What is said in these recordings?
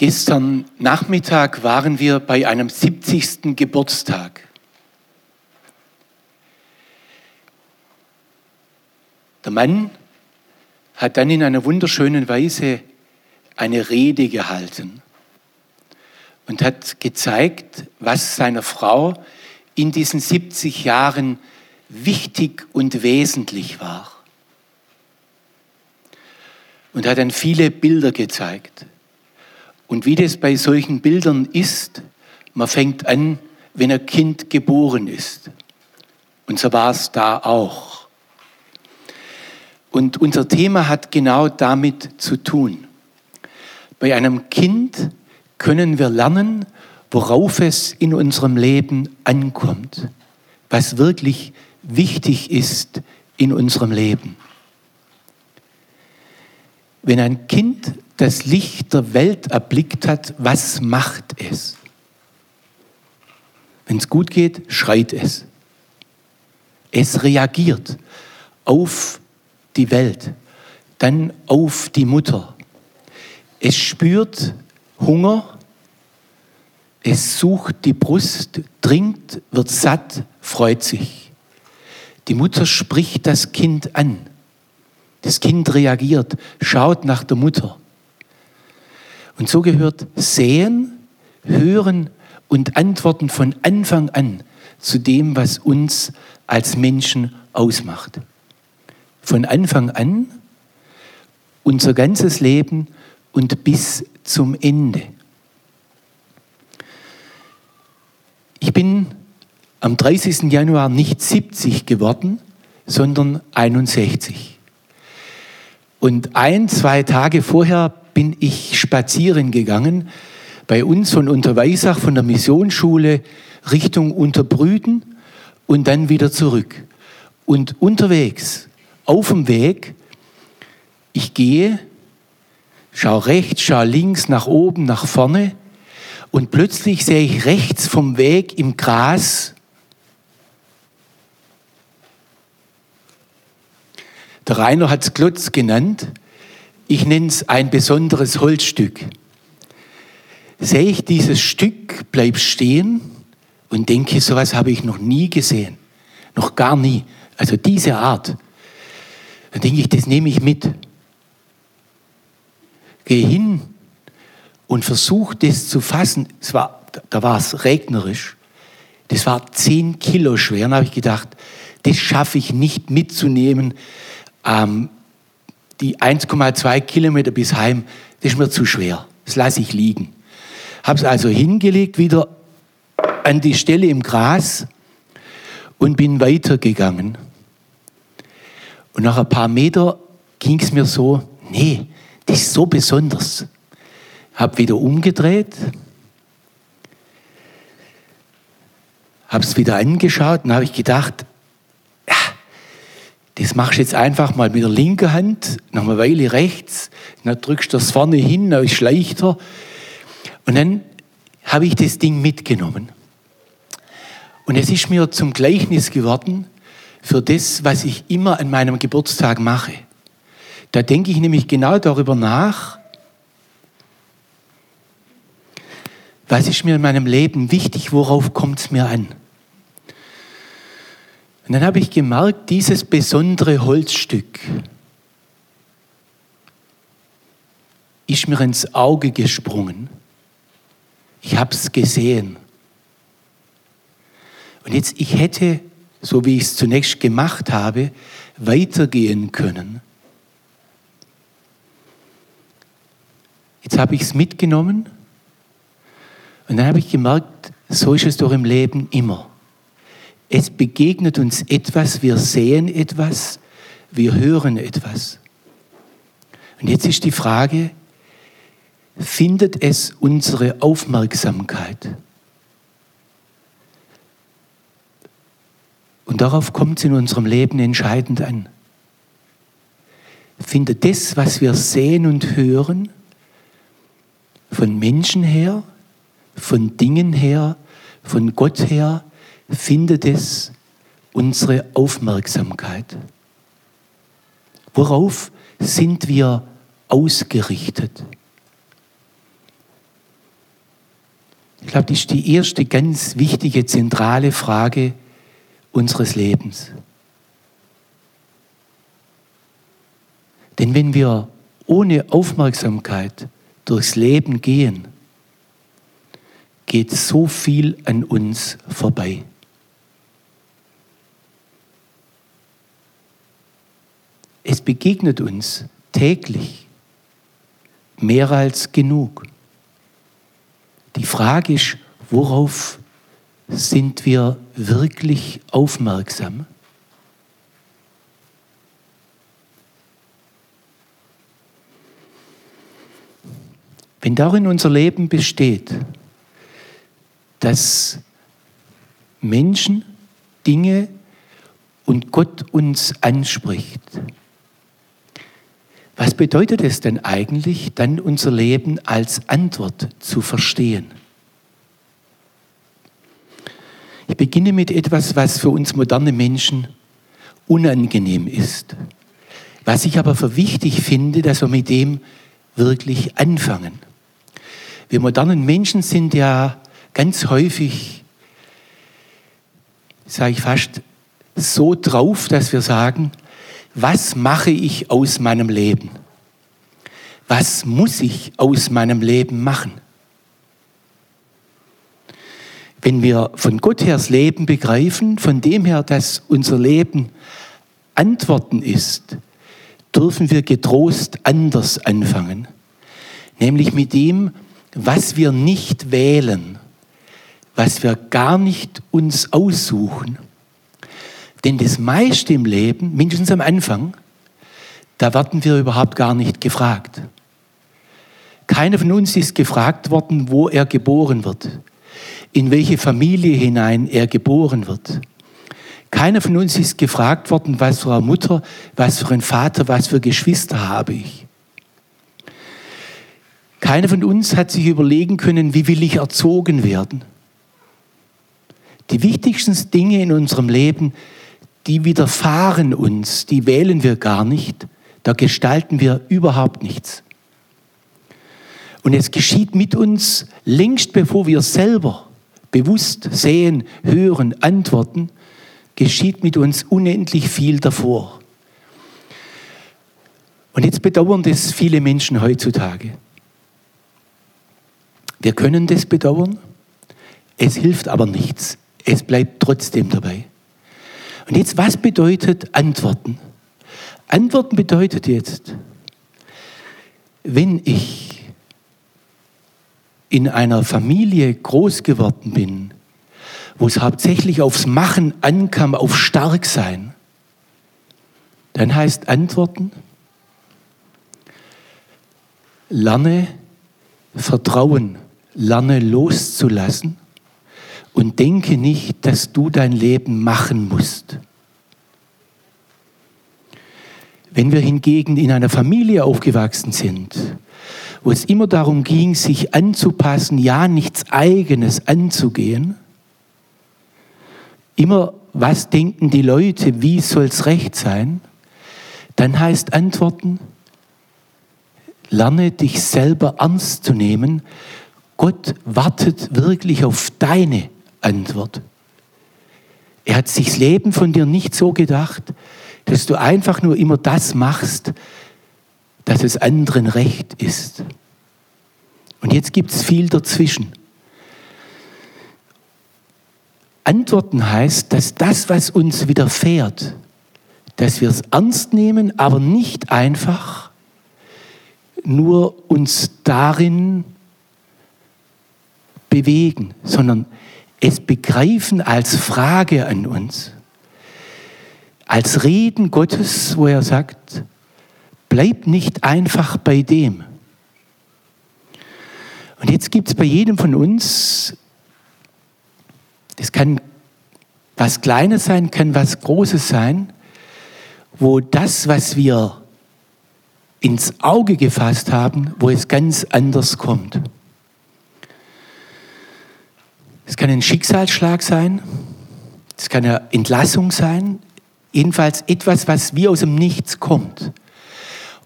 Gestern Nachmittag waren wir bei einem 70. Geburtstag. Der Mann hat dann in einer wunderschönen Weise eine Rede gehalten und hat gezeigt, was seiner Frau in diesen 70 Jahren wichtig und wesentlich war. Und hat dann viele Bilder gezeigt. Und wie das bei solchen Bildern ist, man fängt an, wenn ein Kind geboren ist. Und so war es da auch. Und unser Thema hat genau damit zu tun. Bei einem Kind können wir lernen, worauf es in unserem Leben ankommt, was wirklich wichtig ist in unserem Leben. Wenn ein Kind das Licht der Welt erblickt hat, was macht es? Wenn es gut geht, schreit es. Es reagiert auf die Welt, dann auf die Mutter. Es spürt Hunger, es sucht die Brust, trinkt, wird satt, freut sich. Die Mutter spricht das Kind an. Das Kind reagiert, schaut nach der Mutter. Und so gehört Sehen, Hören und Antworten von Anfang an zu dem, was uns als Menschen ausmacht. Von Anfang an unser ganzes Leben und bis zum Ende. Ich bin am 30. Januar nicht 70 geworden, sondern 61. Und ein, zwei Tage vorher bin ich spazieren gegangen bei uns von Unterweisach, von der Missionsschule Richtung Unterbrüden und dann wieder zurück. Und unterwegs, auf dem Weg, ich gehe, schau rechts, schau links, nach oben, nach vorne und plötzlich sehe ich rechts vom Weg im Gras Der Rainer hat es Klotz genannt. Ich nenne es ein besonderes Holzstück. Sehe ich dieses Stück, bleib stehen und denke, sowas habe ich noch nie gesehen. Noch gar nie. Also diese Art. Dann denke ich, das nehme ich mit. Gehe hin und versuche das zu fassen. Es war, da war es regnerisch. Das war zehn Kilo schwer. Dann habe ich gedacht, das schaffe ich nicht mitzunehmen. Ähm, die 1,2 Kilometer bis heim, das ist mir zu schwer. Das lasse ich liegen. Habe es also hingelegt, wieder an die Stelle im Gras und bin weitergegangen. Und nach ein paar Meter ging es mir so, nee, das ist so besonders. Habe wieder umgedreht, habe es wieder angeschaut und habe ich gedacht, das machst du jetzt einfach mal mit der linken Hand, noch eine Weile rechts, dann drückst du das vorne hin, dann ist es leichter. Und dann habe ich das Ding mitgenommen. Und es ist mir zum Gleichnis geworden für das, was ich immer an meinem Geburtstag mache. Da denke ich nämlich genau darüber nach, was ist mir in meinem Leben wichtig, worauf kommt es mir an. Und dann habe ich gemerkt, dieses besondere Holzstück ist mir ins Auge gesprungen. Ich habe es gesehen. Und jetzt, ich hätte, so wie ich es zunächst gemacht habe, weitergehen können. Jetzt habe ich es mitgenommen und dann habe ich gemerkt, so ist es doch im Leben immer. Es begegnet uns etwas, wir sehen etwas, wir hören etwas. Und jetzt ist die Frage, findet es unsere Aufmerksamkeit? Und darauf kommt es in unserem Leben entscheidend an. Findet das, was wir sehen und hören, von Menschen her, von Dingen her, von Gott her, findet es unsere Aufmerksamkeit? Worauf sind wir ausgerichtet? glaube, das ist die erste ganz wichtige, zentrale Frage unseres Lebens. Denn wenn wir ohne Aufmerksamkeit durchs Leben gehen, geht so viel an uns vorbei. Es begegnet uns täglich mehr als genug. Die Frage ist, worauf sind wir wirklich aufmerksam? Wenn darin unser Leben besteht, dass Menschen, Dinge und Gott uns anspricht, was bedeutet es denn eigentlich, dann unser Leben als Antwort zu verstehen? Ich beginne mit etwas, was für uns moderne Menschen unangenehm ist, was ich aber für wichtig finde, dass wir mit dem wirklich anfangen. Wir modernen Menschen sind ja ganz häufig, sage ich fast, so drauf, dass wir sagen, was mache ich aus meinem Leben? Was muss ich aus meinem Leben machen? Wenn wir von Gott her das Leben begreifen, von dem her, dass unser Leben Antworten ist, dürfen wir getrost anders anfangen. Nämlich mit dem, was wir nicht wählen, was wir gar nicht uns aussuchen denn das meiste im Leben, mindestens am Anfang, da werden wir überhaupt gar nicht gefragt. Keiner von uns ist gefragt worden, wo er geboren wird, in welche Familie hinein er geboren wird. Keiner von uns ist gefragt worden, was für eine Mutter, was für ein Vater, was für Geschwister habe ich. Keiner von uns hat sich überlegen können, wie will ich erzogen werden. Die wichtigsten Dinge in unserem Leben die widerfahren uns, die wählen wir gar nicht, da gestalten wir überhaupt nichts. Und es geschieht mit uns längst bevor wir selber bewusst sehen, hören, antworten, geschieht mit uns unendlich viel davor. Und jetzt bedauern das viele Menschen heutzutage. Wir können das bedauern, es hilft aber nichts. Es bleibt trotzdem dabei. Und jetzt, was bedeutet Antworten? Antworten bedeutet jetzt, wenn ich in einer Familie groß geworden bin, wo es hauptsächlich aufs Machen ankam, auf Starksein, dann heißt Antworten, lerne Vertrauen, lerne loszulassen und denke nicht, dass du dein Leben machen musst. Wenn wir hingegen in einer Familie aufgewachsen sind, wo es immer darum ging, sich anzupassen, ja nichts eigenes anzugehen, immer was denken die Leute, wie soll es recht sein, dann heißt Antworten, lerne dich selber ernst zu nehmen. Gott wartet wirklich auf deine Antwort. Er hat sich das Leben von dir nicht so gedacht, dass du einfach nur immer das machst, dass es anderen recht ist. Und jetzt gibt es viel dazwischen. Antworten heißt, dass das, was uns widerfährt, dass wir es ernst nehmen, aber nicht einfach nur uns darin bewegen, sondern es begreifen als Frage an uns, als Reden Gottes, wo er sagt, bleib nicht einfach bei dem. Und jetzt gibt es bei jedem von uns, das kann was Kleines sein, kann was Großes sein, wo das, was wir ins Auge gefasst haben, wo es ganz anders kommt. Es kann ein Schicksalsschlag sein, es kann eine Entlassung sein, jedenfalls etwas, was wie aus dem Nichts kommt.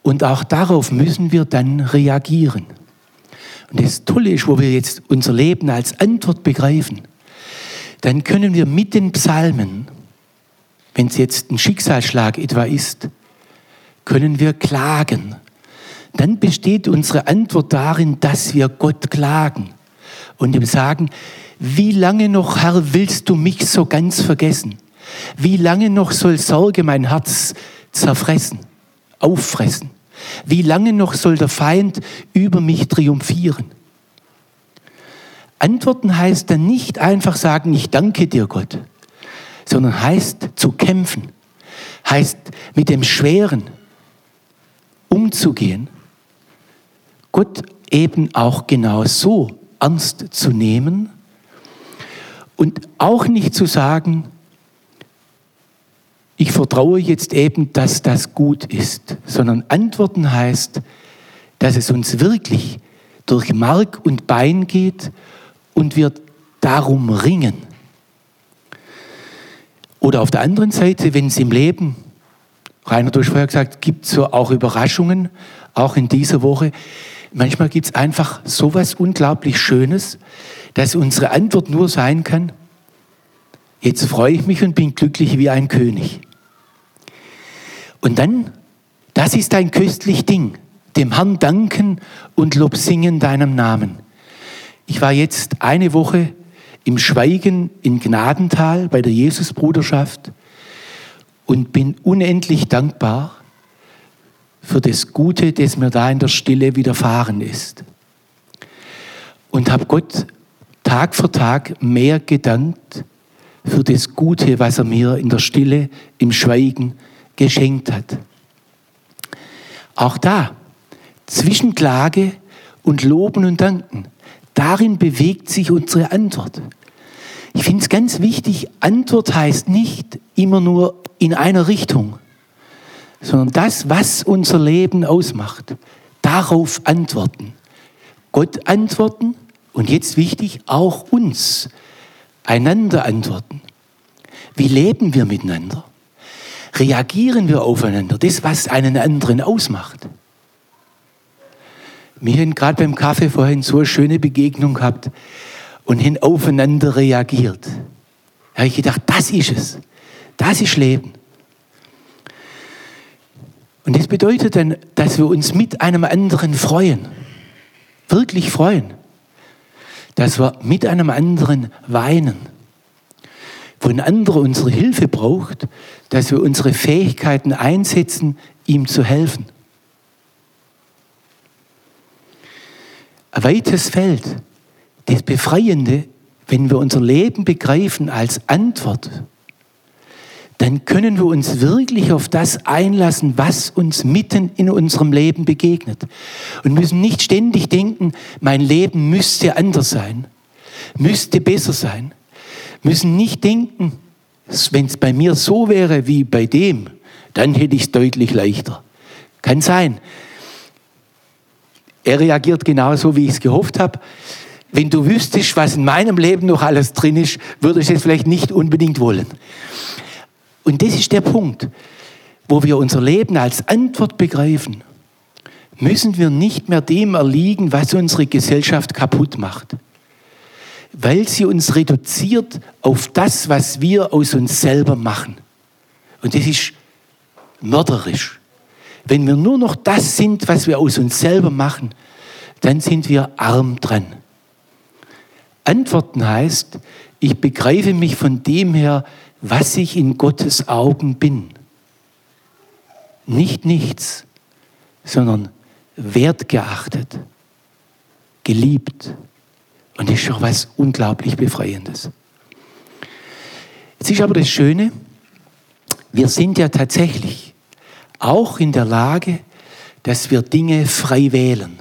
Und auch darauf müssen wir dann reagieren. und das Tolle ist, wo wir jetzt unser Leben als Antwort begreifen, dann können wir mit den Psalmen, wenn es jetzt ein Schicksalsschlag etwa ist, können wir klagen. Dann besteht unsere Antwort darin, dass wir Gott klagen und ihm sagen, wie lange noch, Herr, willst du mich so ganz vergessen? Wie lange noch soll Sorge mein Herz zerfressen, auffressen? Wie lange noch soll der Feind über mich triumphieren? Antworten heißt dann nicht einfach sagen, ich danke dir Gott, sondern heißt zu kämpfen, heißt mit dem Schweren umzugehen, Gott eben auch genau so ernst zu nehmen und auch nicht zu sagen, ich vertraue jetzt eben, dass das gut ist, sondern antworten heißt, dass es uns wirklich durch Mark und Bein geht und wir darum ringen. Oder auf der anderen Seite, wenn es im Leben, Rainer, du hast vorher gesagt, gibt so auch Überraschungen, auch in dieser Woche. Manchmal gibt es einfach so was unglaublich Schönes, dass unsere Antwort nur sein kann, jetzt freue ich mich und bin glücklich wie ein König. Und dann, das ist ein köstlich Ding, dem Herrn danken und Lob singen deinem Namen. Ich war jetzt eine Woche im Schweigen in Gnadental bei der Jesusbruderschaft und bin unendlich dankbar für das Gute, das mir da in der Stille widerfahren ist. Und habe Gott Tag für Tag mehr gedankt für das Gute, was er mir in der Stille, im Schweigen geschenkt hat. Auch da, zwischen Klage und Loben und Danken, darin bewegt sich unsere Antwort. Ich finde es ganz wichtig, Antwort heißt nicht immer nur in einer Richtung, sondern das, was unser Leben ausmacht, darauf antworten. Gott antworten und jetzt wichtig, auch uns einander antworten. Wie leben wir miteinander? Reagieren wir aufeinander? Das, was einen anderen ausmacht. Wir haben gerade beim Kaffee vorhin so eine schöne Begegnung gehabt und haben aufeinander reagiert. Da habe ich gedacht, das ist es. Das ist Leben. Und das bedeutet dann, dass wir uns mit einem anderen freuen. Wirklich freuen. Dass wir mit einem anderen weinen. Wo ein anderer unsere Hilfe braucht, dass wir unsere Fähigkeiten einsetzen, ihm zu helfen. Ein weites Feld, das Befreiende, wenn wir unser Leben begreifen als Antwort dann können wir uns wirklich auf das einlassen, was uns mitten in unserem Leben begegnet. Und müssen nicht ständig denken, mein Leben müsste anders sein, müsste besser sein. Müssen nicht denken, wenn es bei mir so wäre wie bei dem, dann hätte ich es deutlich leichter. Kann sein. Er reagiert genauso, wie ich es gehofft habe. Wenn du wüsstest, was in meinem Leben noch alles drin ist, würdest du es vielleicht nicht unbedingt wollen. Und das ist der Punkt, wo wir unser Leben als Antwort begreifen. Müssen wir nicht mehr dem erliegen, was unsere Gesellschaft kaputt macht. Weil sie uns reduziert auf das, was wir aus uns selber machen. Und das ist mörderisch. Wenn wir nur noch das sind, was wir aus uns selber machen, dann sind wir arm dran. Antworten heißt, ich begreife mich von dem her, was ich in Gottes Augen bin. Nicht nichts, sondern wertgeachtet, geliebt. Und das ist schon was unglaublich Befreiendes. Jetzt ist aber das Schöne, wir sind ja tatsächlich auch in der Lage, dass wir Dinge frei wählen.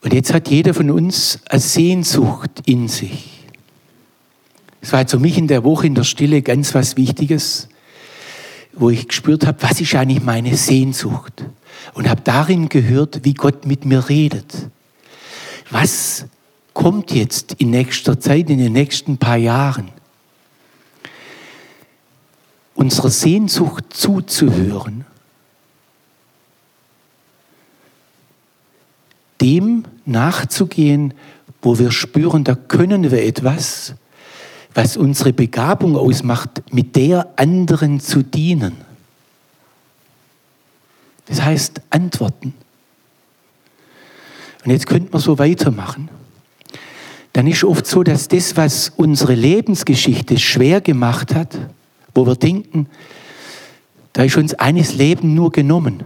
Und jetzt hat jeder von uns eine Sehnsucht in sich. Es war für mich in der Woche in der Stille ganz was Wichtiges, wo ich gespürt habe, was ist eigentlich meine Sehnsucht? Und habe darin gehört, wie Gott mit mir redet. Was kommt jetzt in nächster Zeit, in den nächsten paar Jahren? Unserer Sehnsucht zuzuhören, dem nachzugehen, wo wir spüren, da können wir etwas, was unsere Begabung ausmacht, mit der anderen zu dienen. Das heißt antworten. Und jetzt könnte man so weitermachen. Dann ist oft so, dass das, was unsere Lebensgeschichte schwer gemacht hat, wo wir denken, da ist uns eines Leben nur genommen,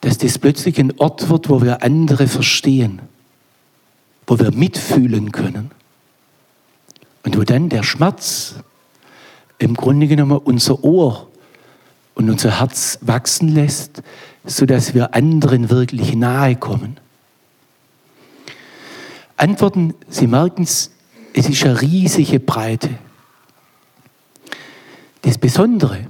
dass das plötzlich ein Ort wird, wo wir andere verstehen, wo wir mitfühlen können und wo dann der Schmerz im Grunde genommen unser Ohr und unser Herz wachsen lässt, sodass wir anderen wirklich nahe kommen. Antworten, Sie merken es, es ist eine riesige Breite. Das Besondere,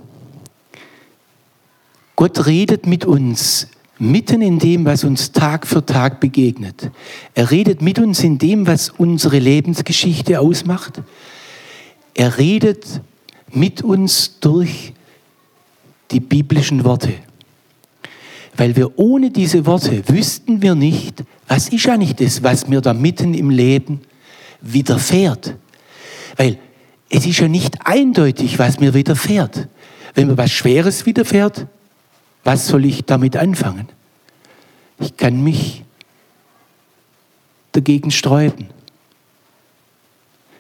Gott redet mit uns mitten in dem, was uns Tag für Tag begegnet. Er redet mit uns in dem, was unsere Lebensgeschichte ausmacht. Er redet mit uns durch die biblischen Worte. Weil wir ohne diese Worte wüssten wir nicht, was ist eigentlich das, was mir da mitten im Leben widerfährt. Weil es ist ja nicht eindeutig, was mir widerfährt. Wenn mir was Schweres widerfährt, was soll ich damit anfangen? Ich kann mich dagegen sträuben.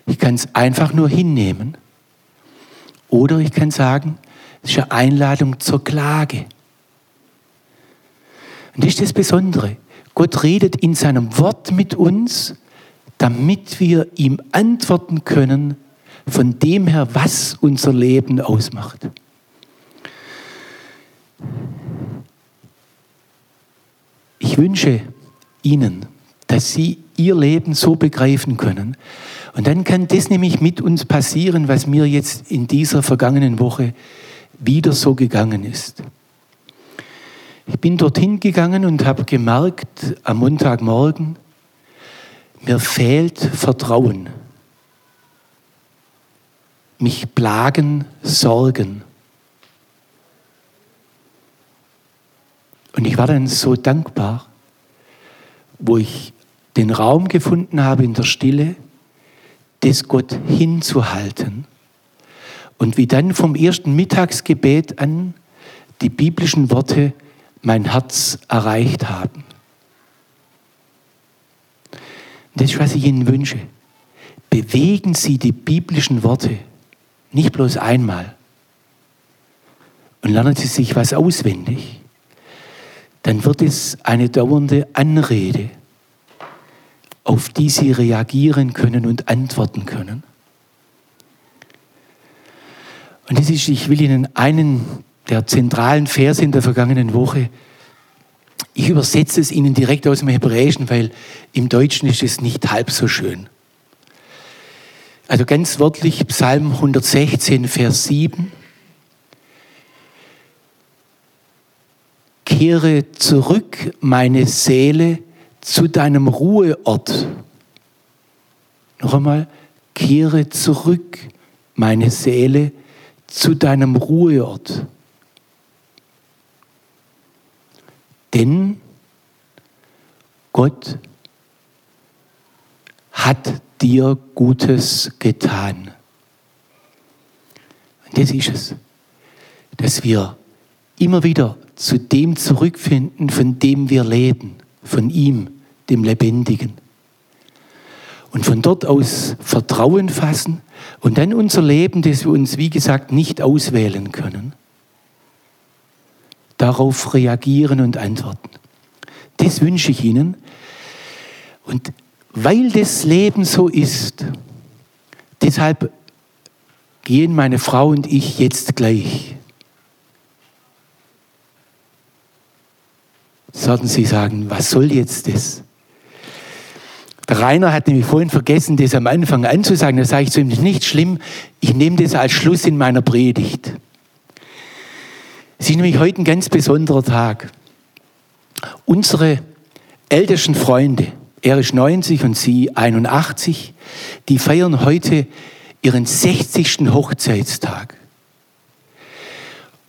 Ich kann es einfach nur hinnehmen. Oder ich kann sagen, es ist eine Einladung zur Klage. Und das ist das Besondere. Gott redet in seinem Wort mit uns, damit wir ihm antworten können von dem her, was unser Leben ausmacht. Ich wünsche Ihnen, dass Sie Ihr Leben so begreifen können. Und dann kann das nämlich mit uns passieren, was mir jetzt in dieser vergangenen Woche wieder so gegangen ist. Ich bin dorthin gegangen und habe gemerkt am Montagmorgen, mir fehlt Vertrauen. Mich plagen Sorgen. Und ich war dann so dankbar, wo ich den Raum gefunden habe in der Stille, das Gott hinzuhalten. Und wie dann vom ersten Mittagsgebet an die biblischen Worte mein Herz erreicht haben. Das ist, was ich Ihnen wünsche. Bewegen Sie die biblischen Worte nicht bloß einmal und lernen Sie sich was auswendig, dann wird es eine dauernde Anrede, auf die Sie reagieren können und antworten können. Und das ist, ich will Ihnen einen der zentralen Verse in der vergangenen Woche, ich übersetze es Ihnen direkt aus dem Hebräischen, weil im Deutschen ist es nicht halb so schön. Also ganz wörtlich Psalm 116, Vers 7. Kehre zurück, meine Seele, zu deinem Ruheort. Noch einmal, kehre zurück, meine Seele, zu deinem Ruheort. Denn Gott hat dir Gutes getan. Und das ist es, dass wir immer wieder zu dem zurückfinden, von dem wir leben, von ihm, dem Lebendigen. Und von dort aus Vertrauen fassen und dann unser Leben, das wir uns, wie gesagt, nicht auswählen können, darauf reagieren und antworten. Das wünsche ich Ihnen. Und weil das Leben so ist, deshalb gehen meine Frau und ich jetzt gleich. Sollten Sie sagen, was soll jetzt das? Der Rainer hat nämlich vorhin vergessen, das am Anfang anzusagen. Da sage ich zu ihm, nicht schlimm, ich nehme das als Schluss in meiner Predigt. Es ist nämlich heute ein ganz besonderer Tag. Unsere ältesten Freunde, er ist 90 und sie 81, die feiern heute ihren 60. Hochzeitstag.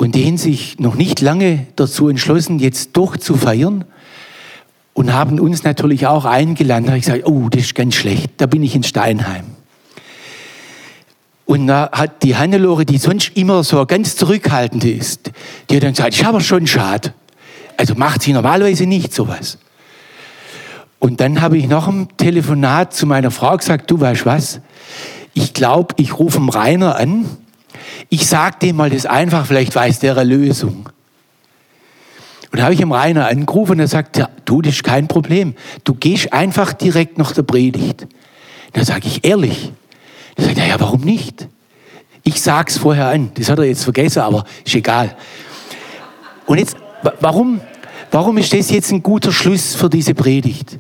Und die haben sich noch nicht lange dazu entschlossen, jetzt doch zu feiern und haben uns natürlich auch eingeladen. Da habe ich gesagt, oh, das ist ganz schlecht, da bin ich in Steinheim. Und da hat die Hannelore, die sonst immer so ganz zurückhaltend ist, die hat dann gesagt, ich habe schon schade. Also macht sie normalerweise nicht sowas. Und dann habe ich noch ein Telefonat zu meiner Frau gesagt, du weißt was, ich glaube, ich rufe Rainer an, ich sage dem mal das einfach, vielleicht weiß der eine Lösung. Und da habe ich ihm Rainer angerufen und er sagt, ja, du, das ist kein Problem. Du gehst einfach direkt nach der Predigt. Da sage ich, ehrlich. Da sagt er, ja, warum nicht? Ich sag's vorher an. Das hat er jetzt vergessen, aber ist egal. Und jetzt, warum, warum ist das jetzt ein guter Schluss für diese Predigt?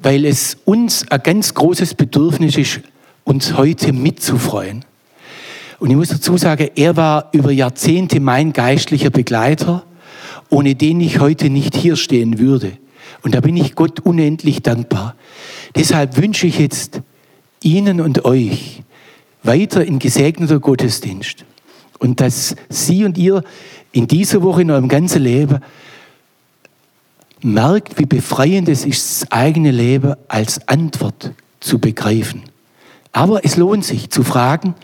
Weil es uns ein ganz großes Bedürfnis ist, uns heute mitzufreuen. Und ich muss dazu sagen, er war über Jahrzehnte mein geistlicher Begleiter ohne den ich heute nicht hier stehen würde. Und da bin ich Gott unendlich dankbar. Deshalb wünsche ich jetzt Ihnen und euch weiter in gesegneter Gottesdienst. Und dass Sie und ihr in dieser Woche in eurem ganzen Leben merkt, wie befreiend es ist, das eigene Leben als Antwort zu begreifen. Aber es lohnt sich zu fragen,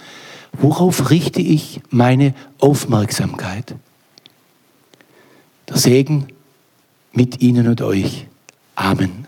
worauf richte ich meine Aufmerksamkeit? Der Segen mit Ihnen und euch. Amen.